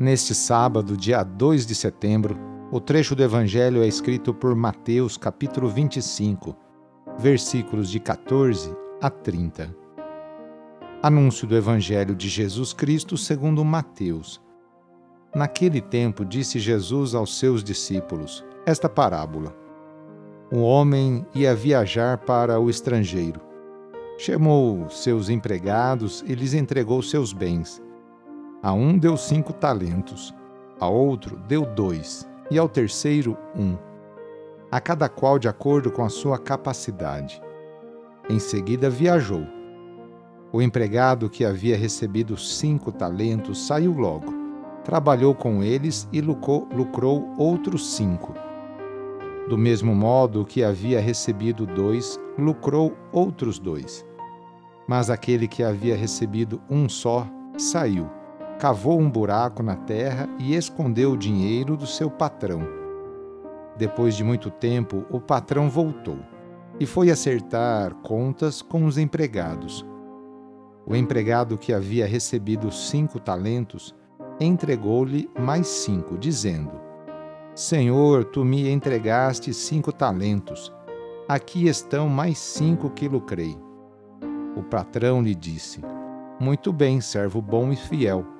Neste sábado, dia 2 de setembro, o trecho do Evangelho é escrito por Mateus, capítulo 25, versículos de 14 a 30. Anúncio do Evangelho de Jesus Cristo segundo Mateus. Naquele tempo disse Jesus aos seus discípulos esta parábola um homem ia viajar para o estrangeiro. Chamou seus empregados e lhes entregou seus bens. A um deu cinco talentos, a outro deu dois, e ao terceiro um, a cada qual de acordo com a sua capacidade. Em seguida viajou. O empregado que havia recebido cinco talentos saiu logo, trabalhou com eles e lucrou, lucrou outros cinco. Do mesmo modo que havia recebido dois, lucrou outros dois. Mas aquele que havia recebido um só saiu, cavou um buraco na terra e escondeu o dinheiro do seu patrão. Depois de muito tempo, o patrão voltou e foi acertar contas com os empregados. O empregado que havia recebido cinco talentos entregou-lhe mais cinco, dizendo: Senhor, tu me entregaste cinco talentos. Aqui estão mais cinco que lucrei. O patrão lhe disse: Muito bem, servo bom e fiel.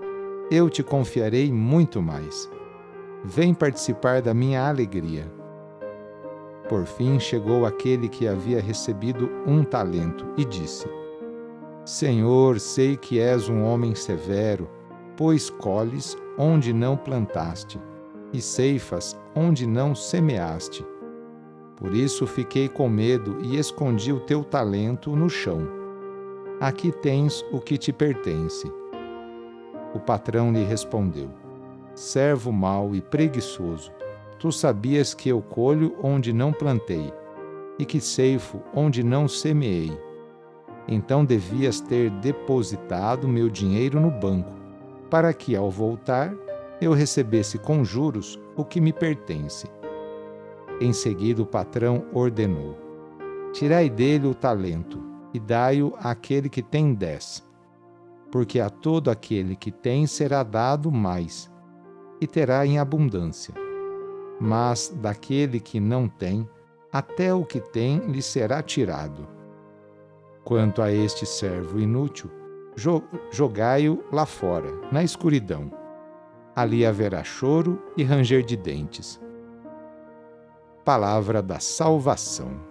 eu te confiarei muito mais. Vem participar da minha alegria. Por fim chegou aquele que havia recebido um talento e disse: Senhor, sei que és um homem severo, pois colhes onde não plantaste e ceifas onde não semeaste. Por isso fiquei com medo e escondi o teu talento no chão. Aqui tens o que te pertence. O patrão lhe respondeu: Servo mau e preguiçoso, tu sabias que eu colho onde não plantei, e que ceifo onde não semeei. Então devias ter depositado meu dinheiro no banco, para que, ao voltar, eu recebesse com juros o que me pertence. Em seguida, o patrão ordenou: Tirai dele o talento e dai-o àquele que tem dez. Porque a todo aquele que tem será dado mais, e terá em abundância. Mas daquele que não tem, até o que tem lhe será tirado. Quanto a este servo inútil, jogai-o lá fora, na escuridão ali haverá choro e ranger de dentes. Palavra da Salvação.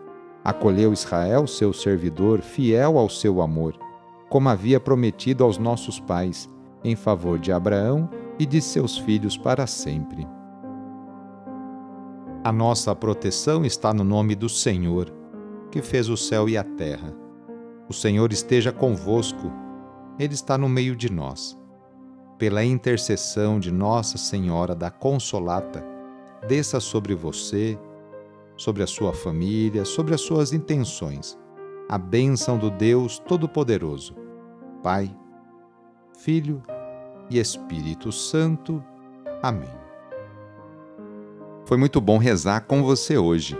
Acolheu Israel, seu servidor, fiel ao seu amor, como havia prometido aos nossos pais, em favor de Abraão e de seus filhos para sempre. A nossa proteção está no nome do Senhor, que fez o céu e a terra. O Senhor esteja convosco, Ele está no meio de nós pela intercessão de Nossa Senhora da Consolata, desça sobre você, sobre a sua família, sobre as suas intenções, a bênção do Deus Todo-Poderoso, Pai, Filho e Espírito Santo. Amém. Foi muito bom rezar com você hoje.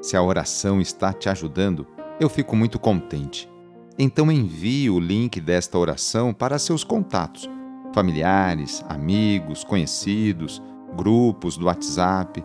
Se a oração está te ajudando, eu fico muito contente. Então envie o link desta oração para seus contatos familiares, amigos, conhecidos, grupos do WhatsApp.